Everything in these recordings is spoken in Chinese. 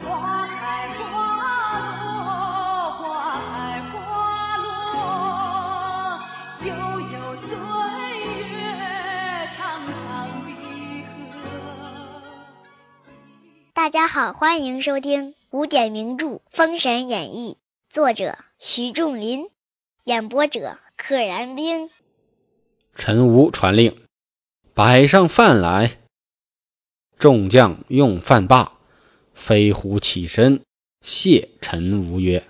花开花落，花开花落，悠悠岁月大家好，欢迎收听古典名著《封神演义》，作者徐仲林，演播者可燃冰。陈吴传令，摆上饭来。众将用饭罢，飞虎起身谢陈吴曰：“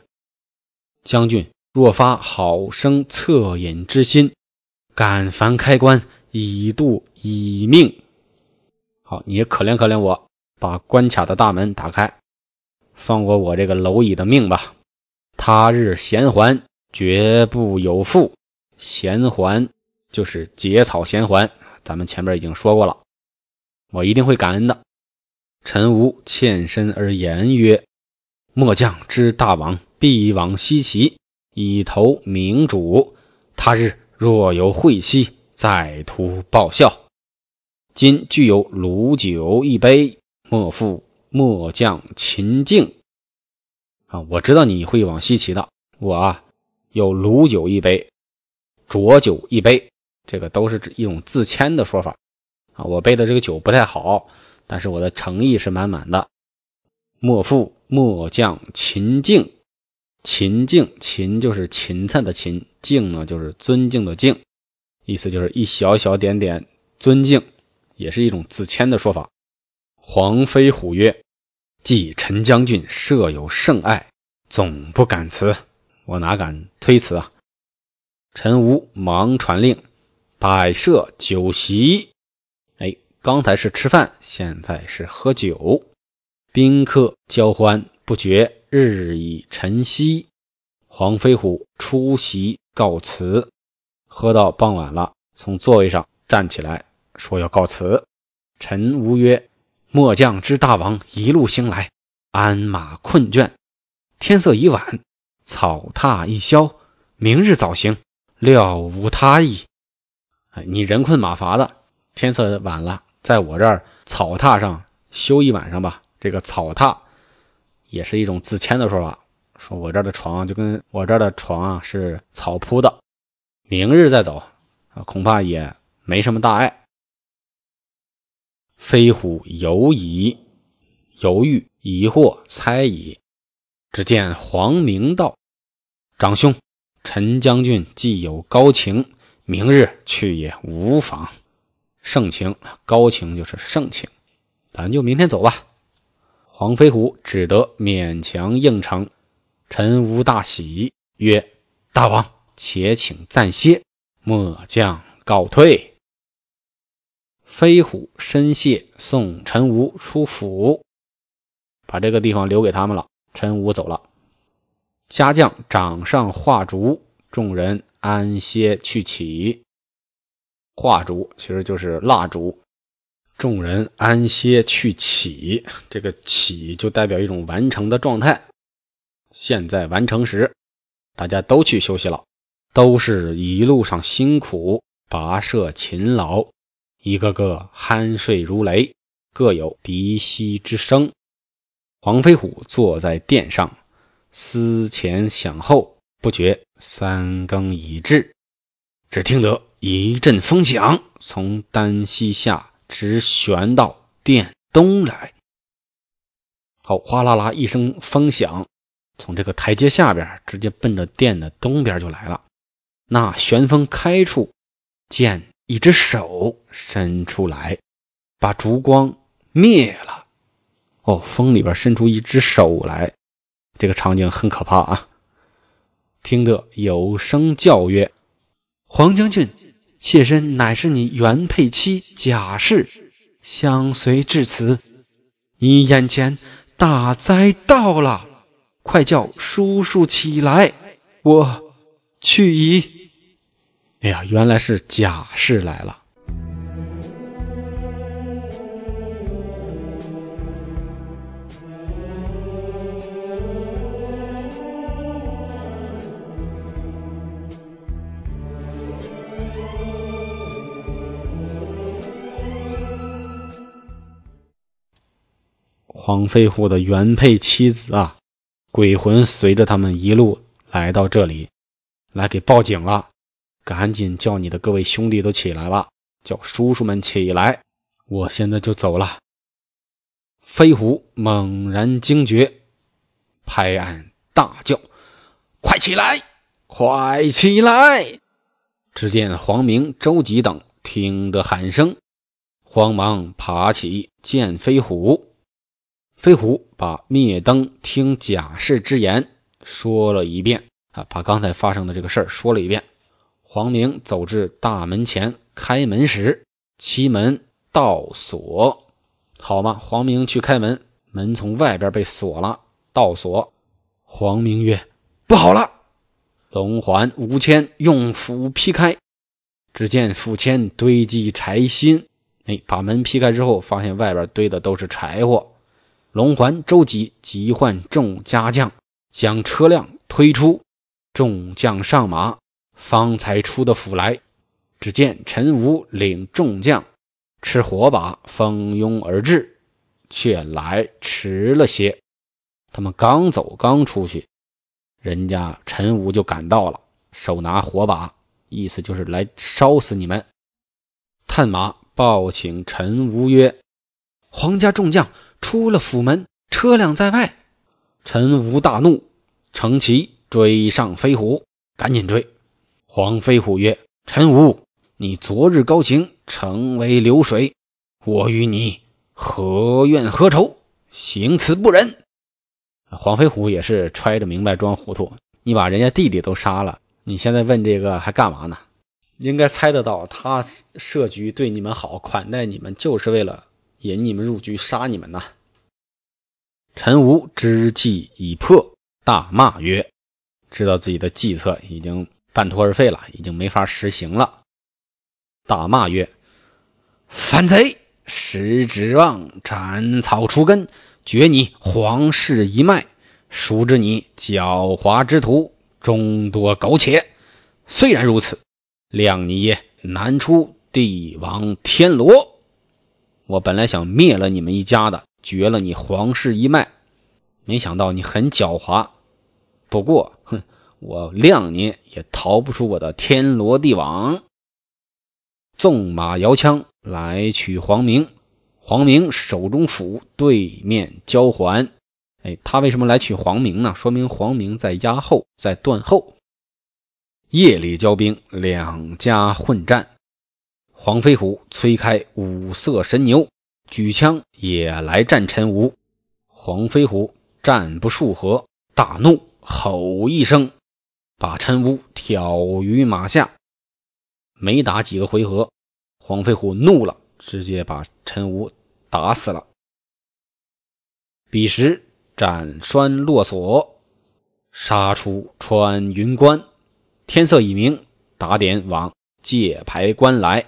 将军若发好生恻隐之心，敢烦开关，以度以命。”好，你可怜可怜我，把关卡的大门打开，放过我这个蝼蚁的命吧。他日闲还，绝不有负。闲还。就是结草衔环，咱们前面已经说过了，我一定会感恩的。陈吴欠身而言曰：“末将知大王必往西岐，以投明主。他日若有会西，再图报效。今具有卤酒一杯，莫负末将秦敬。啊，我知道你会往西岐的。我啊，有卤酒一杯，浊酒一杯。”这个都是一种自谦的说法啊！我背的这个酒不太好，但是我的诚意是满满的。莫负末将秦敬，秦敬秦就是芹菜的芹，敬呢就是尊敬的敬，意思就是一小小点点尊敬，也是一种自谦的说法。黄飞虎曰：“既陈将军设有圣爱，总不敢辞，我哪敢推辞啊？”陈吴忙传令。摆设酒席，刚才是吃饭，现在是喝酒，宾客交欢不绝，日已晨曦。黄飞虎出席告辞，喝到傍晚了，从座位上站起来，说要告辞。陈吴曰：“末将知大王一路行来，鞍马困倦，天色已晚，草踏一宵，明日早行，料无他意。”你人困马乏的，天色晚了，在我这儿草榻上休一晚上吧。这个草榻也是一种自谦的说法，说我这儿的床就跟我这儿的床啊是草铺的，明日再走，恐怕也没什么大碍。飞虎犹疑，犹豫、疑惑、猜疑。只见黄明道：“长兄，陈将军既有高情。”明日去也无妨，盛情高情就是盛情，咱就明天走吧。黄飞虎只得勉强应承。陈吴大喜，曰：“大王，且请暂歇，末将告退。”飞虎深谢，送陈吴出府，把这个地方留给他们了。陈吴走了，家将掌上画烛，众人。安歇去起，画烛其实就是蜡烛。众人安歇去起，这个起就代表一种完成的状态。现在完成时，大家都去休息了，都是一路上辛苦跋涉勤劳，一个个酣睡如雷，各有鼻息之声。黄飞虎坐在殿上，思前想后。不觉三更已至，只听得一阵风响，从丹溪下直旋到殿东来。好，哗啦啦一声风响，从这个台阶下边直接奔着殿的东边就来了。那旋风开处，见一只手伸出来，把烛光灭了。哦，风里边伸出一只手来，这个场景很可怕啊！听得有声叫曰：“黄将军，妾身乃是你原配妻贾氏，相随至此，你眼前大灾到了，快叫叔叔起来，我去矣。”哎呀，原来是贾氏来了。黄飞虎的原配妻子啊，鬼魂随着他们一路来到这里，来给报警了。赶紧叫你的各位兄弟都起来吧，叫叔叔们起来，我现在就走了。飞虎猛然惊觉，拍案大叫：“快起来，快起来！”只见黄明、周吉等听得喊声，慌忙爬起见飞虎。飞虎把灭灯听贾氏之言说了一遍啊，把刚才发生的这个事儿说了一遍。黄明走至大门前，开门时，其门倒锁。好嘛，黄明去开门，门从外边被锁了，倒锁。黄明曰：“不好了！”龙环、吴谦用斧劈开，只见斧谦堆积柴薪。哎，把门劈开之后，发现外边堆的都是柴火。龙环、周吉急唤众家将，将车辆推出，众将上马。方才出的府来，只见陈武领众将持火把蜂拥而至，却来迟了些。他们刚走刚出去，人家陈武就赶到了，手拿火把，意思就是来烧死你们。探马报请陈武曰：“皇家众将出了府门，车辆在外。”陈武大怒，乘骑追上飞虎，赶紧追。黄飞虎曰：“陈武，你昨日高情，成为流水，我与你何怨何仇？行此不仁。”黄飞虎也是揣着明白装糊涂，你把人家弟弟都杀了，你现在问这个还干嘛呢？应该猜得到，他设局对你们好，款待你们，就是为了引你们入局，杀你们呐。陈吴知计已破，大骂曰：“知道自己的计策已经。”半途而废了，已经没法实行了。大骂曰：“反贼！实指望斩草除根，绝你皇室一脉。熟知你狡猾之徒，终多苟且。虽然如此，谅你也难出帝王天罗。我本来想灭了你们一家的，绝了你皇室一脉，没想到你很狡猾。不过，哼。”我谅你也逃不出我的天罗地网。纵马摇枪来取黄明，黄明手中斧对面交还。哎，他为什么来取黄明呢？说明黄明在压后，在断后。夜里交兵，两家混战。黄飞虎催开五色神牛，举枪也来战陈武。黄飞虎战不数合，大怒，吼一声。把陈武挑于马下，没打几个回合，黄飞虎怒了，直接把陈武打死了。彼时斩栓落锁，杀出穿云关，天色已明，打点往界牌关来。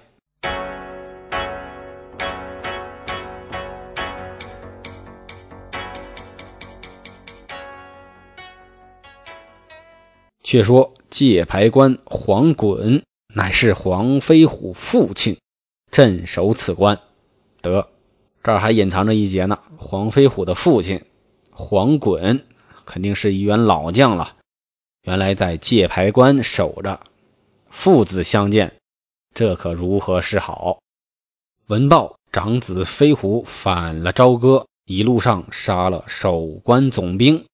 却说界牌关黄衮乃是黄飞虎父亲，镇守此关。得，这儿还隐藏着一节呢。黄飞虎的父亲黄衮肯定是一员老将了，原来在界牌关守着。父子相见，这可如何是好？闻报长子飞虎反了朝歌，一路上杀了守关总兵。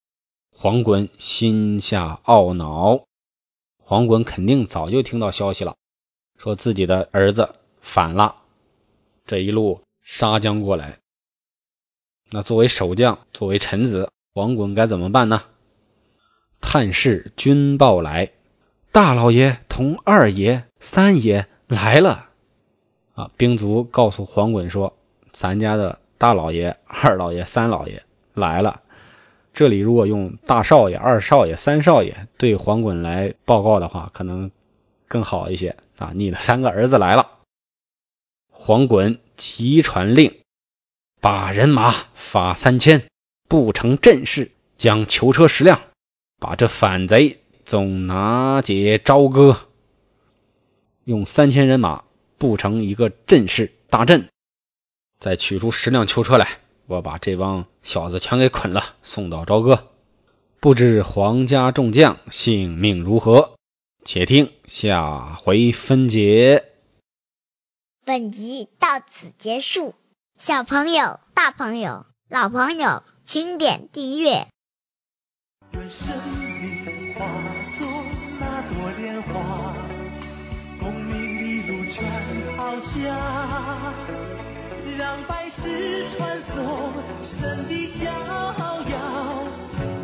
黄衮心下懊恼，黄衮肯定早就听到消息了，说自己的儿子反了，这一路杀将过来。那作为守将，作为臣子，黄衮该怎么办呢？探视军报来，大老爷同二爷、三爷来了。啊，兵卒告诉黄衮说，咱家的大老爷、二老爷、三老爷来了。这里如果用大少爷、二少爷、三少爷对黄衮来报告的话，可能更好一些啊！你的三个儿子来了。黄衮急传令，把人马发三千，布成阵势，将囚车十辆，把这反贼总拿解朝歌。用三千人马布成一个阵势大阵，再取出十辆囚车来，我把这帮小子全给捆了，送到朝歌。不知皇家众将性命如何？且听下回分解。本集到此结束，小朋友、大朋友、老朋友，请点订阅。愿生命化作那朵莲花，功名利禄全抛下，让百世穿梭神的逍遥。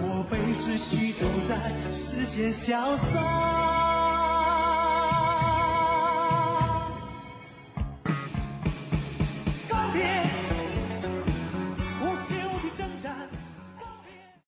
我辈只需都在世间潇洒。